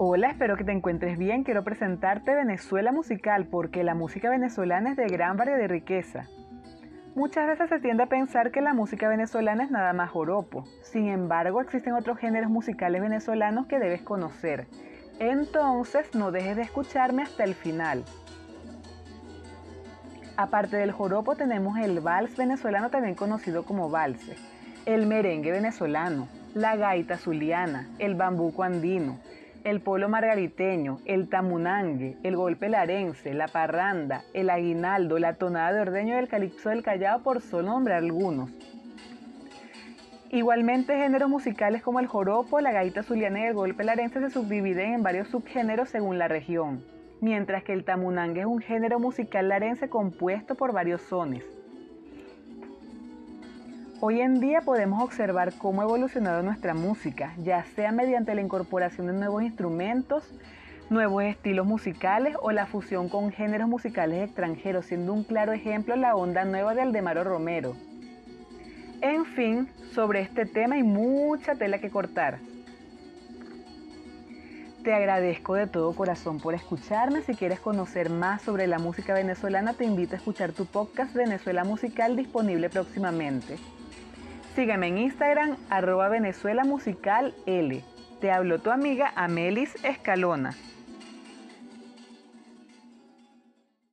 Hola, espero que te encuentres bien. Quiero presentarte Venezuela Musical porque la música venezolana es de gran variedad y riqueza. Muchas veces se tiende a pensar que la música venezolana es nada más joropo. Sin embargo, existen otros géneros musicales venezolanos que debes conocer. Entonces, no dejes de escucharme hasta el final. Aparte del joropo tenemos el vals venezolano también conocido como valse, el merengue venezolano, la gaita zuliana, el bambuco andino, el polo margariteño, el tamunangue, el golpe larense, la parranda, el aguinaldo, la tonada de ordeño y el calipso del callao, por solo nombrar algunos. Igualmente, géneros musicales como el joropo, la gaita zuliana y el golpe larense se subdividen en varios subgéneros según la región, mientras que el tamunangue es un género musical larense compuesto por varios sones. Hoy en día podemos observar cómo ha evolucionado nuestra música, ya sea mediante la incorporación de nuevos instrumentos, nuevos estilos musicales o la fusión con géneros musicales extranjeros, siendo un claro ejemplo la onda nueva de Aldemaro Romero. En fin, sobre este tema hay mucha tela que cortar. Te agradezco de todo corazón por escucharme. Si quieres conocer más sobre la música venezolana, te invito a escuchar tu podcast Venezuela Musical disponible próximamente. Sígueme en Instagram, arroba Venezuela Musical L. Te habló tu amiga Amelis Escalona.